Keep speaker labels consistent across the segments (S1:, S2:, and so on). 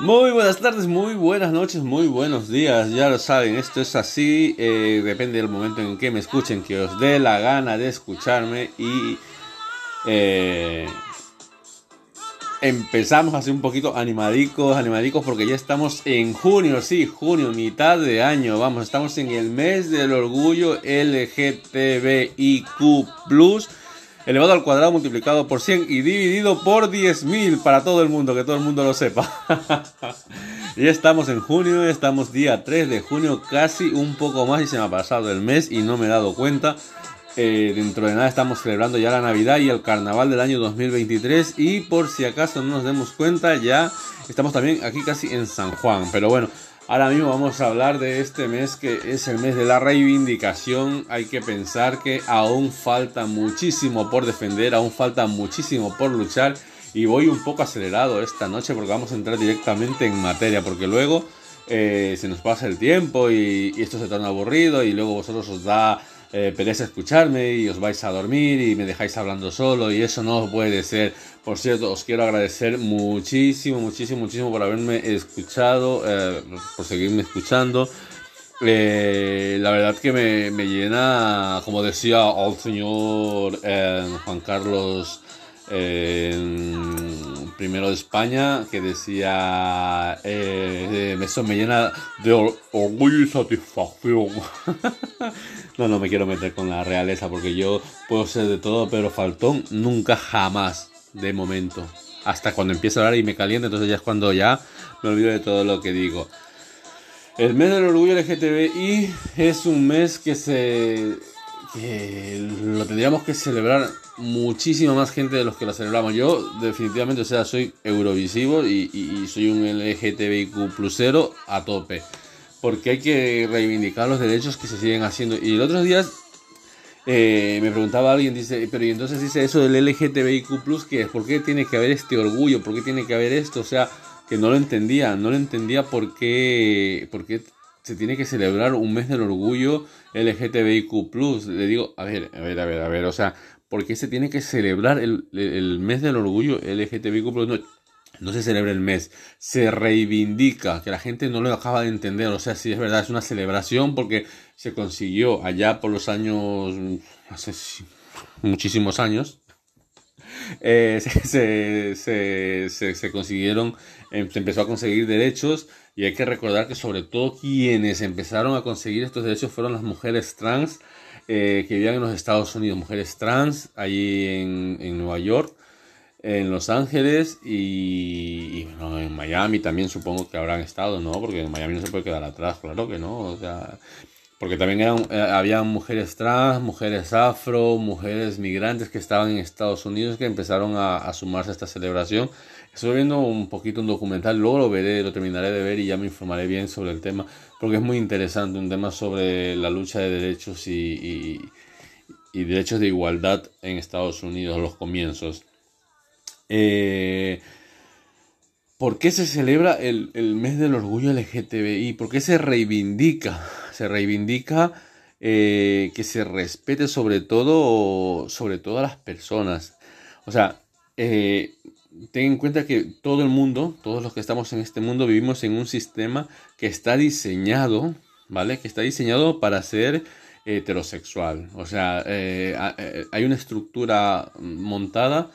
S1: Muy buenas tardes, muy buenas noches, muy buenos días. Ya lo saben, esto es así. eh, depende del momento en que me escuchen, que os dé la gana de escucharme. Y eh, empezamos así un poquito animadicos, animadicos, porque ya estamos en junio, sí, junio, mitad de año. Vamos, estamos en el mes del orgullo LGTBIQ elevado al cuadrado multiplicado por 100 y dividido por 10.000 para todo el mundo, que todo el mundo lo sepa. ya estamos en junio, estamos día 3 de junio, casi un poco más y se me ha pasado el mes y no me he dado cuenta. Eh, dentro de nada estamos celebrando ya la Navidad y el Carnaval del año 2023 y por si acaso no nos demos cuenta ya estamos también aquí casi en San Juan. Pero bueno, Ahora mismo vamos a hablar de este mes que es el mes de la reivindicación. Hay que pensar que aún falta muchísimo por defender, aún falta muchísimo por luchar. Y voy un poco acelerado esta noche porque vamos a entrar directamente en materia, porque luego eh, se nos pasa el tiempo y, y esto se torna aburrido y luego vosotros os da eh, pereza escucharme y os vais a dormir y me dejáis hablando solo y eso no puede ser. Por cierto, os quiero agradecer muchísimo, muchísimo, muchísimo por haberme escuchado, eh, por seguirme escuchando. Eh, la verdad que me, me, llena, como decía el señor eh, Juan Carlos primero de España, que decía, eh, eso me llena de orgullo y satisfacción. no, no me quiero meter con la realeza porque yo puedo ser de todo, pero faltón nunca jamás, de momento. Hasta cuando empiezo a hablar y me calienta, entonces ya es cuando ya me olvido de todo lo que digo. El mes del orgullo LGTBI es un mes que se que lo tendríamos que celebrar muchísima más gente de los que lo celebramos. Yo definitivamente, o sea, soy eurovisivo y soy un LGTBIQ plusero a tope. Porque hay que reivindicar los derechos que se siguen haciendo. Y el otro día eh, me preguntaba alguien, dice, pero y entonces dice eso del LGTBIQ plus, que es, ¿por qué tiene que haber este orgullo? ¿Por qué tiene que haber esto? O sea, que no lo entendía, no lo entendía por qué, por qué se tiene que celebrar un mes del orgullo LGTBIQ+. Le digo, a ver, a ver, a ver, a ver, o sea, ¿por qué se tiene que celebrar el, el mes del orgullo LGTBIQ+. No, no se celebra el mes, se reivindica, que la gente no lo acaba de entender, o sea, sí es verdad, es una celebración porque se consiguió allá por los años, hace muchísimos años, eh, se, se, se, consiguieron, se empezó a conseguir derechos y hay que recordar que sobre todo quienes empezaron a conseguir estos derechos fueron las mujeres trans eh, que vivían en los Estados Unidos, mujeres trans allí en, en Nueva York, en Los Ángeles y, y bueno, en Miami también supongo que habrán estado, ¿no? Porque en Miami no se puede quedar atrás, claro que no, o sea, porque también eran, eh, había mujeres trans, mujeres afro, mujeres migrantes que estaban en Estados Unidos que empezaron a, sumarse a esta celebración. Estoy viendo un poquito un documental, luego lo veré, lo terminaré de ver y ya me informaré bien sobre el tema, porque es muy interesante, un tema sobre la lucha de derechos y, y, y derechos de igualdad en Estados Unidos, los comienzos. Eh, ¿Por qué se celebra el, el, mes del orgullo LGTBI? ¿Por qué se reivindica? Se reivindica eh, que se respete sobre todo, sobre todo a las personas. O sea, eh, ten en cuenta que todo el mundo, todos los que estamos en este mundo, vivimos en un sistema que está diseñado, ¿vale? Que está diseñado para ser heterosexual. O sea, eh, hay una estructura montada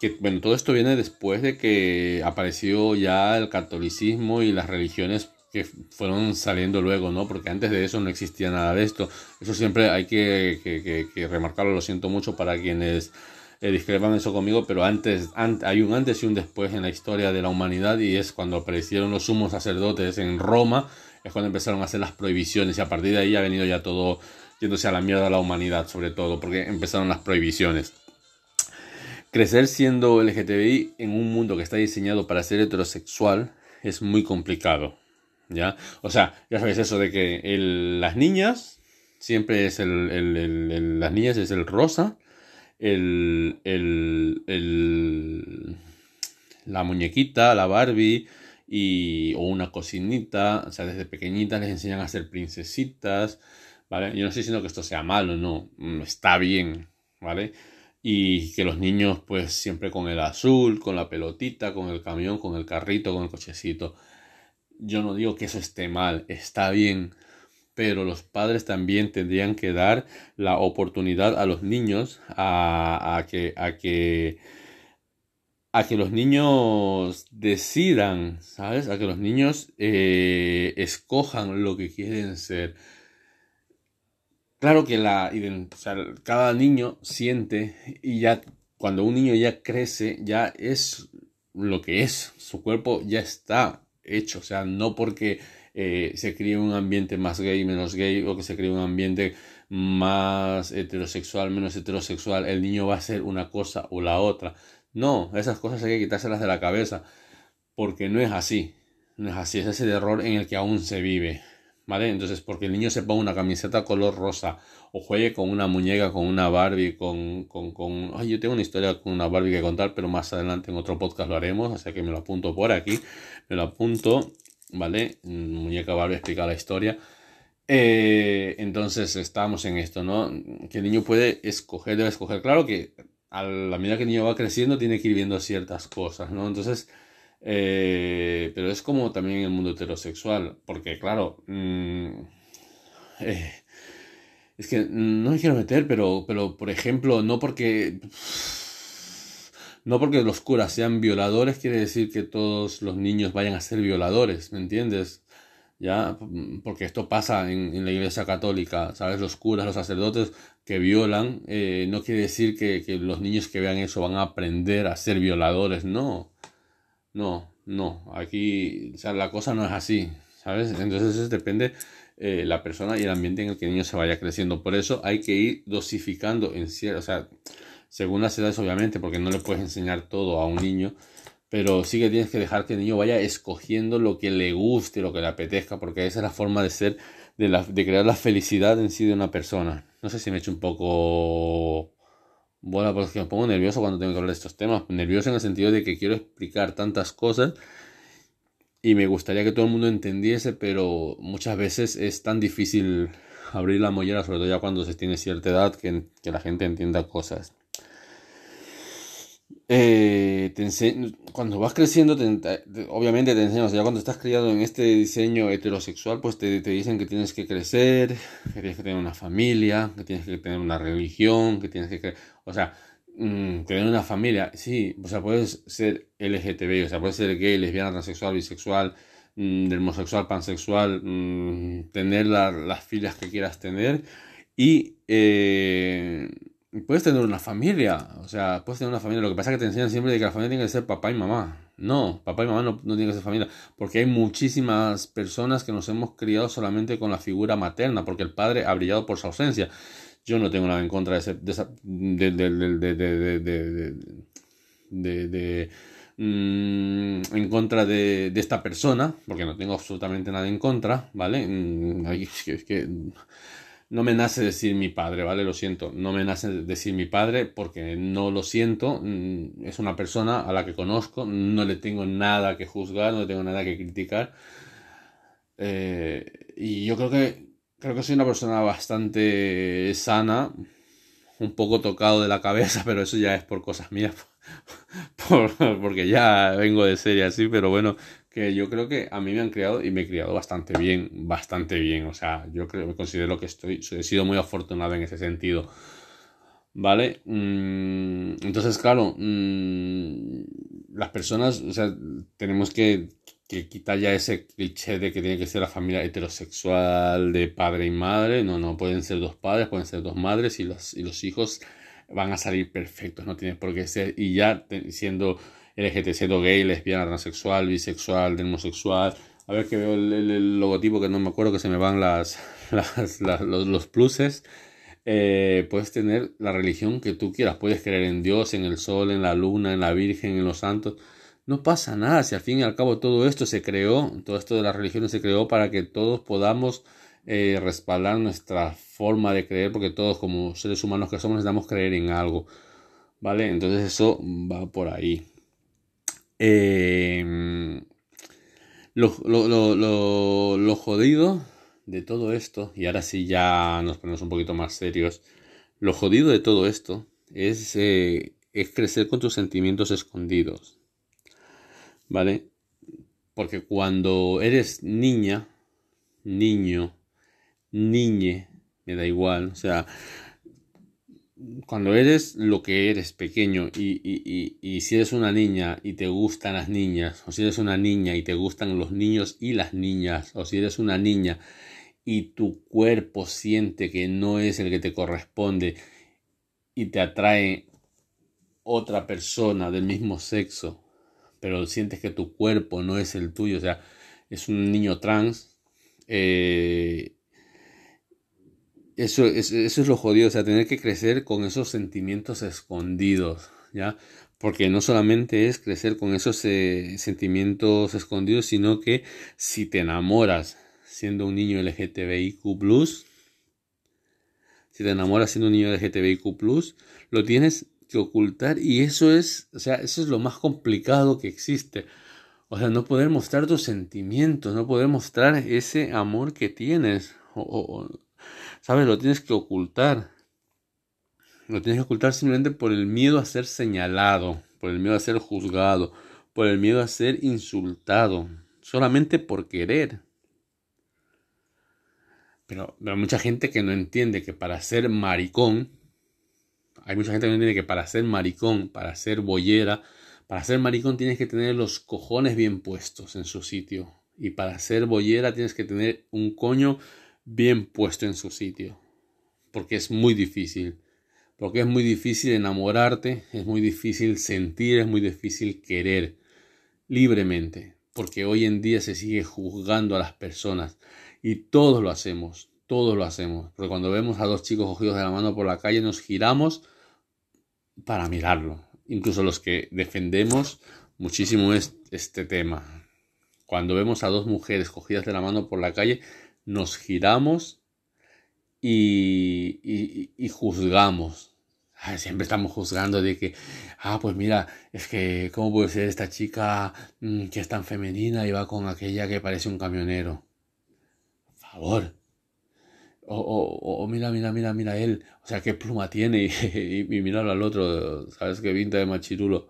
S1: que, bueno, todo esto viene después de que apareció ya el catolicismo y las religiones que fueron saliendo luego, ¿no? Porque antes de eso no existía nada de esto. Eso siempre hay que, remarcarlo, lo siento mucho para quienes eh, discrepan eso conmigo, pero antes, an, hay un antes y un después en la historia de la humanidad y es cuando aparecieron los sumos sacerdotes en Roma, es cuando empezaron a hacer las prohibiciones y a partir de ahí ha venido ya todo yéndose a la mierda a la humanidad, sobre todo, porque empezaron las prohibiciones. Crecer siendo LGTBI en un mundo que está diseñado para ser heterosexual es muy complicado, ¿ya? O sea, ya sabes eso de que el, las niñas siempre es el, el, el, las niñas es el rosa, el, la muñequita, la Barbie y o una cocinita, o sea, desde pequeñitas les enseñan a ser princesitas, ¿vale? Yo no estoy diciendo que esto sea malo, no, está bien, ¿vale? y que los niños pues siempre con el azul, con la pelotita, con el camión, con el carrito, con el cochecito. Yo no digo que eso esté mal, está bien, pero los padres también tendrían que dar la oportunidad a los niños a, que, a que a que los niños decidan, ¿sabes? A que los niños eh, escojan lo que quieren ser. Claro que la, cada niño siente y ya cuando un niño ya crece, ya es lo que es. Su cuerpo ya está hecho. O sea, no porque eh, se críe un ambiente más gay, menos gay, o que se críe un ambiente más heterosexual, menos heterosexual, el niño va a ser una cosa o la otra. No, esas cosas hay que quitárselas de la cabeza, porque no es así. No es así, es ese error en el que aún se vive. ¿Vale? Entonces, porque el niño se ponga una camiseta color rosa o juegue con una muñeca, con una Barbie, con, con, con... Ay, yo tengo una historia con una Barbie que contar, pero más adelante en otro podcast lo haremos, sea que me lo apunto por aquí, me lo apunto, ¿vale? Muñeca Barbie explica la historia. Eh, entonces, estamos en esto, ¿no? Que el niño puede escoger, debe escoger. Claro que a la medida que el niño va creciendo, tiene que ir viendo ciertas cosas, ¿no? Entonces, eh, pero es como también en el mundo heterosexual, porque claro, mm, eh, es que no me quiero meter, pero, pero por ejemplo, no porque... No porque los curas sean violadores quiere decir que todos los niños vayan a ser violadores, ¿me entiendes? Ya, porque esto pasa en, la iglesia católica, ¿sabes? Los curas, los sacerdotes que violan, eh, no quiere decir que, los niños que vean eso van a aprender a ser violadores, no. No, no, aquí, o sea, la cosa no es así, ¿sabes? Entonces depende eh, la persona y el ambiente en el que el niño se vaya creciendo. Por eso hay que ir dosificando en cierto, o sea, según las edades obviamente, porque no le puedes enseñar todo a un niño, pero sí que tienes que dejar que el niño vaya escogiendo lo que le guste, lo que le apetezca, porque esa es la forma de ser, de, la, de crear la felicidad en sí de una persona. No sé si me he hecho un poco bueno, pues que me pongo nervioso cuando tengo que hablar de estos temas. Nervioso en el sentido de que quiero explicar tantas cosas y me gustaría que todo el mundo entendiese, pero muchas veces es tan difícil abrir la mollera, sobre todo ya cuando se tiene cierta edad, que, que la gente entienda cosas eh, cuando vas creciendo, obviamente te enseñan, o sea, ya cuando estás criado en este diseño heterosexual, pues te, te, dicen que tienes que crecer, que tienes que tener una familia, que tienes que tener una religión, que tienes que, o sea, mm, tener una familia, sí, o sea, puedes ser LGTB, o sea, puedes ser gay, lesbiana, transexual, bisexual, mm, homosexual, pansexual, mm, tener las filias que quieras tener y... Eh, puedes tener una familia, o sea, puedes tener una familia. Lo que pasa es que te enseñan siempre de que la familia tiene que ser papá y mamá. No, papá y mamá no, no tienen que ser familia, porque hay muchísimas personas que nos hemos criado solamente con la figura materna, porque el padre ha brillado por su ausencia. Yo no tengo nada en contra de ese, de, esa, de, de, de, en contra de, esta persona, porque no tengo absolutamente nada en contra, ¿vale? Es que, no me nace decir mi padre, ¿vale? Lo siento, no me nace decir mi padre porque no lo siento, mm, es una persona a la que conozco, no le tengo nada que juzgar, no le tengo nada que criticar. Eh, y yo creo que, creo que soy una persona bastante sana, un poco tocado de la cabeza, pero eso ya es por cosas mías, porque ya vengo de serie así, pero bueno, que yo creo que a mí me han criado y me he criado bastante bien, bastante bien. O sea, yo creo, me considero que estoy, he sido muy afortunado en ese sentido. ¿Vale? Mm, entonces, claro, mm, las personas, o sea, tenemos que, que, quitar ya ese cliché de que tiene que ser la familia heterosexual de padre y madre. No, no, pueden ser dos padres, pueden ser dos madres y los, y los hijos van a salir perfectos, no tiene por qué ser. Y ya siendo LGTC, gay, lesbiana, transexual, bisexual, homosexual. A ver que veo el, logotipo que no me acuerdo que se me van las, los, los, pluses. Eh, puedes tener la religión que tú quieras. Puedes creer en Dios, en el sol, en la luna, en la Virgen, en los santos. No pasa nada si al fin y al cabo todo esto se creó, todo esto de las religiones se creó para que todos podamos eh, respaldar nuestra forma de creer, porque todos como seres humanos que somos necesitamos creer en algo. ¿Vale? Entonces eso va por ahí. Em, lo, lo, jodido de todo esto, y ahora sí ya nos ponemos un poquito más serios, lo jodido de todo esto es, eh, es crecer con tus sentimientos escondidos. ¿Vale? Porque cuando eres niña, niño, niñe, me da igual, o sea, cuando eres lo que eres pequeño y, y, y, si eres una niña y te gustan las niñas, o si eres una niña y te gustan los niños y las niñas, o si eres una niña y tu cuerpo siente que no es el que te corresponde y te atrae otra persona del mismo sexo, pero sientes que tu cuerpo no es el tuyo, o sea, es un niño trans, eh, eso, eso, eso es lo jodido, o sea, tener que crecer con esos sentimientos escondidos, ¿ya? Porque no solamente es crecer con esos eh, sentimientos escondidos, sino que si te enamoras siendo un niño LGTBIQ, si te enamoras siendo un niño LGTBIQ, lo tienes que ocultar y eso es, o sea, eso es lo más complicado que existe. O sea, no poder mostrar tus sentimientos, no poder mostrar ese amor que tienes. o, ¿Sabes? Lo tienes que ocultar. Lo tienes que ocultar simplemente por el miedo a ser señalado, por el miedo a ser juzgado, por el miedo a ser insultado, solamente por querer. Pero, hay mucha gente que no entiende que para ser maricón, hay mucha gente que no entiende que para ser maricón, para ser boyera, para ser maricón tienes que tener los cojones bien puestos en su sitio. Y para ser boyera tienes que tener un coño bien puesto en su sitio. Porque es muy difícil. Porque es muy difícil enamorarte, es muy difícil sentir, es muy difícil querer libremente. Porque hoy en día se sigue juzgando a las personas. Y todos lo hacemos, todos lo hacemos. Porque cuando vemos a dos chicos cogidos de la mano por la calle nos giramos para mirarlo. Incluso los que defendemos muchísimo este tema. Cuando vemos a dos mujeres cogidas de la mano por la calle, nos giramos y, y, juzgamos. siempre estamos juzgando de que, ah, pues mira, es que, ¿cómo puede ser esta chica mm, que es tan femenina y va con aquella que parece un camionero? Por favor. O, o, mira, mira, mira, mira él, o sea, qué pluma tiene y, y, míralo al otro, ¿sabes qué pinta de machirulo?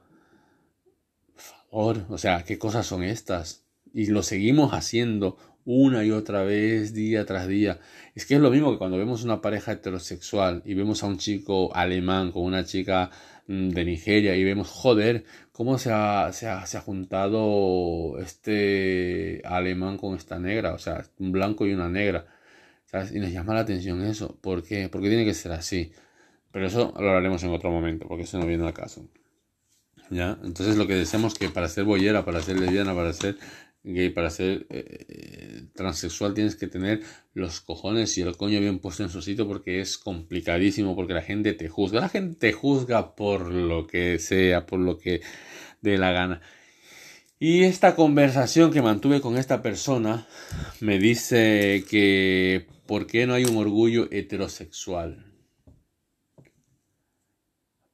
S1: Por favor, o sea, ¿qué cosas son estas? Y lo seguimos haciendo una y otra vez, día tras día. Es que es lo mismo que cuando vemos una pareja heterosexual y vemos a un chico alemán con una chica mm, de Nigeria y vemos, joder, cómo se ha, se ha, se ha juntado este alemán con esta negra, o sea, un blanco y una negra. Y nos llama la atención eso. ¿Por qué? Porque tiene que ser así. Pero eso lo hablaremos en otro momento, porque eso no viene al caso. ¿Ya? Entonces lo que decimos que para ser boyera, para ser lesbiana, para ser gay, para ser eh, eh, transexual tienes que tener los cojones y el coño bien puesto en su sitio porque es complicadísimo, porque la gente te juzga. La gente te juzga por lo que sea, por lo que dé la gana. Y esta conversación que mantuve con esta persona me dice que ¿por qué no hay un orgullo heterosexual?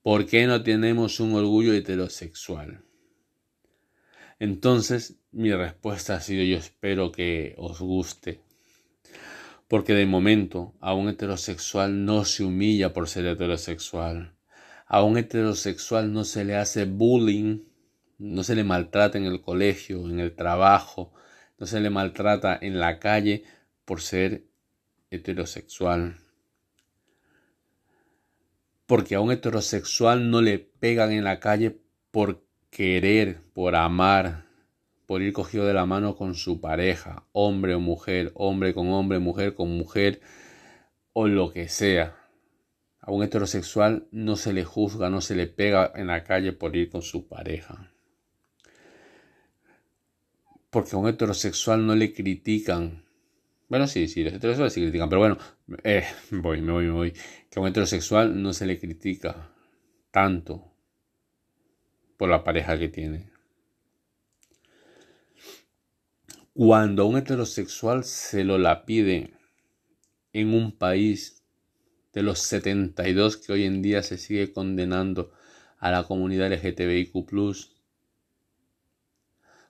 S1: ¿Por qué no tenemos un orgullo heterosexual? Entonces mi respuesta ha sido yo espero que os guste. Porque de momento a un heterosexual no se humilla por ser heterosexual. A un heterosexual no se le hace bullying, no se le maltrata en el colegio, en el trabajo, no se le maltrata en la calle por ser heterosexual. Porque a un heterosexual no le pegan en la calle por querer, por amar, por ir cogido de la mano con su pareja, hombre o mujer, hombre con hombre, mujer con mujer, o lo que sea. A un heterosexual no se le juzga, no se le pega en la calle por ir con su pareja. Porque a un heterosexual no le critican. Bueno, sí, sí, los heterosexuales sí critican, pero bueno, eh, voy, me voy, me voy. Que a un heterosexual no se le critica tanto por la pareja que tiene. Cuando un heterosexual se lo la pide en un país de los 72 que hoy en día se sigue condenando a la comunidad LGTBIQ,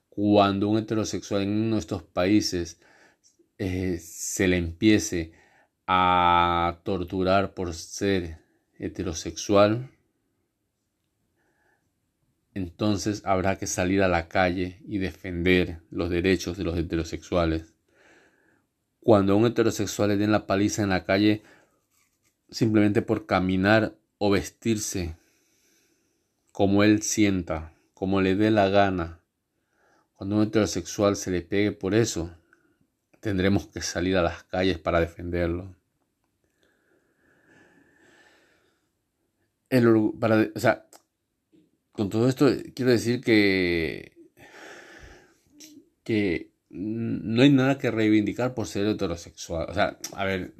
S1: cuando un heterosexual en uno de estos países eh, se le empiece a torturar por ser heterosexual, entonces habrá que salir a la calle y defender los derechos de los heterosexuales. Cuando a un heterosexual le den la paliza en la calle simplemente por caminar o vestirse como él sienta, como le dé la gana, cuando a un heterosexual se le pegue por eso, tendremos que salir a las calles para defenderlo. O sea, con todo esto quiero decir que, que no hay nada que reivindicar por ser heterosexual. O sea, a ver,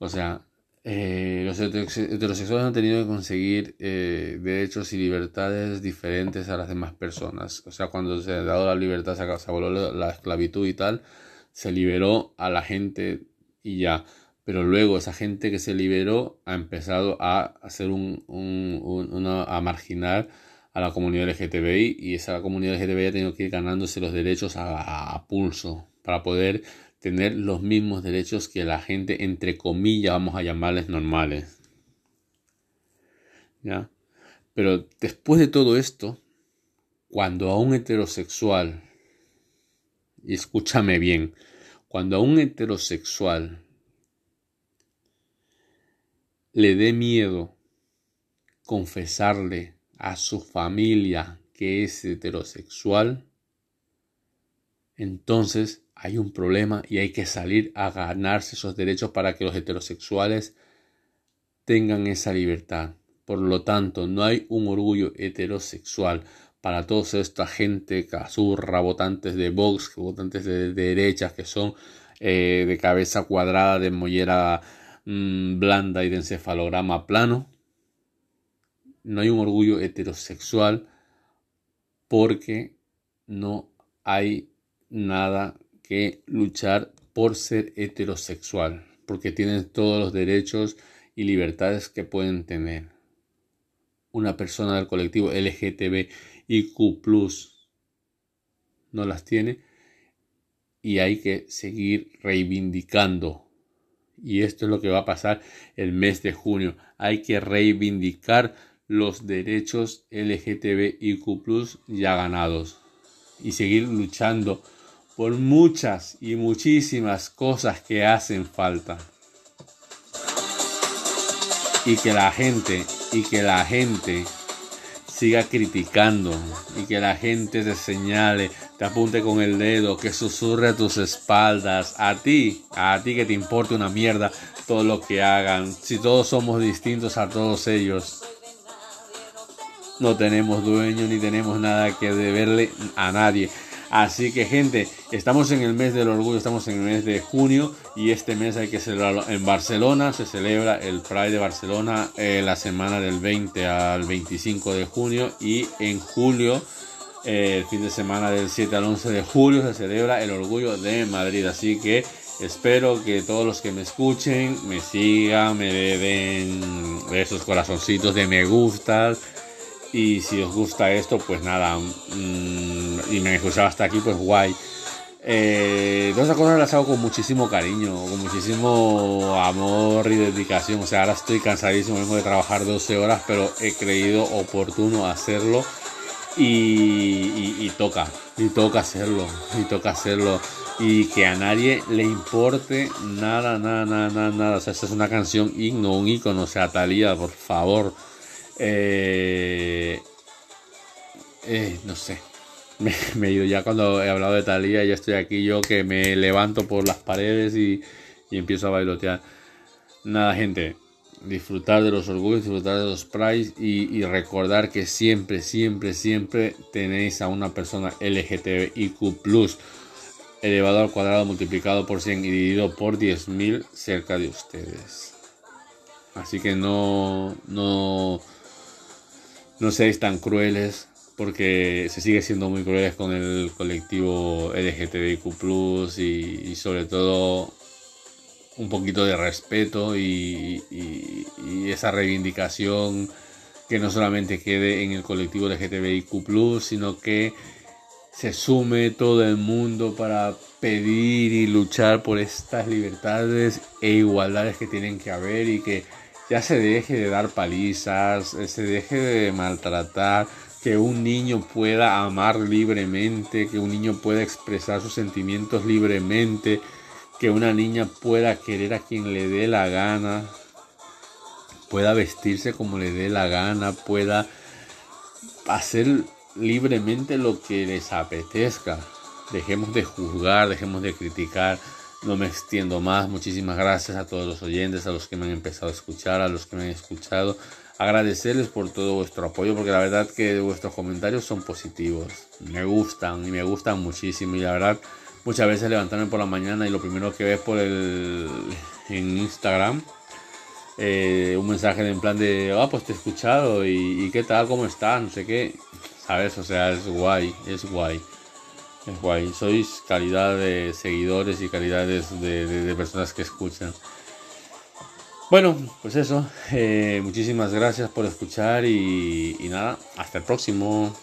S1: o sea, eh, los heterosexuales han tenido que conseguir eh, derechos y libertades diferentes a las demás personas. O sea, cuando se ha dado la libertad, se acabó la esclavitud y tal, se liberó a la gente y ya. Pero luego esa gente que se liberó ha empezado a hacer un, a marginar a la comunidad LGTBI y esa comunidad LGTBI ha tenido que ir ganándose los derechos a, pulso para poder tener los mismos derechos que la gente, entre comillas, vamos a llamarles normales. ¿Ya? Pero después de todo esto, cuando a un heterosexual y escúchame bien, cuando a un heterosexual le dé miedo confesarle a su familia que es heterosexual, entonces hay un problema y hay que salir a ganarse esos derechos para que los heterosexuales tengan esa libertad. Por lo tanto, no hay un orgullo heterosexual para toda esta gente casurra, votantes de Vox, votantes de, derechas que son eh, de cabeza cuadrada, de mollera mm, blanda y de encefalograma plano. No hay un orgullo heterosexual porque no hay nada que luchar por ser heterosexual, porque tienen todos los derechos y libertades que pueden tener. Una persona del colectivo LGTB y Q no las tiene y hay que seguir reivindicando. Y esto es lo que va a pasar el mes de junio. Hay que reivindicar los derechos LGTBIQ ya ganados y seguir luchando por muchas y muchísimas cosas que hacen falta. Y que la gente, y que la gente siga criticando y que la gente te señale, te apunte con el dedo, que susurre a tus espaldas, a ti, a ti que te importe una mierda todo lo que hagan, si todos somos distintos a todos ellos. No tenemos dueño ni tenemos nada que deberle a nadie. Así que gente, estamos en el mes del orgullo, estamos en el mes de junio y este mes hay que celebrarlo en Barcelona. Se celebra el Pride de Barcelona eh, la semana del 20 al 25 de junio y en julio, el fin de semana del 7 al 11 de julio, se celebra el orgullo de Madrid. Así que espero que todos los que me escuchen me sigan, me den esos corazoncitos de me gustas y si os gusta esto, pues nada, mm, y me escuchado hasta aquí, pues guay. Eh, todas cosas las hago con muchísimo cariño, con muchísimo amor y dedicación. O sea, ahora estoy cansadísimo, de trabajar 12 horas, pero he creído oportuno hacerlo y, y toca, y toca hacerlo, y toca hacerlo. Y que a nadie le importe nada, nada, nada, nada, nada. O sea, esta es una canción himno, un icono. O sea, Talía, por favor eh, eh, no sé. Me, he ido ya cuando he hablado de Talía, ya estoy aquí yo que me levanto por las paredes y, empiezo a bailotear. Nada, gente, disfrutar de los orgullos, disfrutar de los prides y, recordar que siempre, siempre, siempre tenéis a una persona LGTBIQ elevado al cuadrado multiplicado por 100 y dividido por 10.000 cerca de ustedes. Así que no, no, no seáis tan crueles porque se sigue siendo muy crueles con el colectivo LGTBIQ y, y sobre todo un poquito de respeto y, esa reivindicación que no solamente quede en el colectivo LGTBIQ sino que se sume todo el mundo para pedir y luchar por estas libertades e igualdades que tienen que haber y que ya se deje de dar palizas, se deje de maltratar, que un niño pueda amar libremente, que un niño pueda expresar sus sentimientos libremente, que una niña pueda querer a quien le dé la gana, pueda vestirse como le dé la gana, pueda hacer libremente lo que les apetezca. Dejemos de juzgar, dejemos de criticar. No me extiendo más. Muchísimas gracias a todos los oyentes, a los que me han empezado a escuchar, a los que me han escuchado. Agradecerles por todo vuestro apoyo, porque la verdad que vuestros comentarios son positivos. Me gustan y me gustan muchísimo. Y la verdad, muchas veces levantarme por la mañana y lo primero que ves por el en Instagram eh, un mensaje en plan de, ah, pues te he escuchado y, qué tal, cómo estás, no sé qué, ¿sabes? O sea, es guay, es guay, es guay. Sois calidad de seguidores y calidad de, personas que escuchan. Bueno, pues eso, eh, muchísimas gracias por escuchar y nada, hasta el próximo.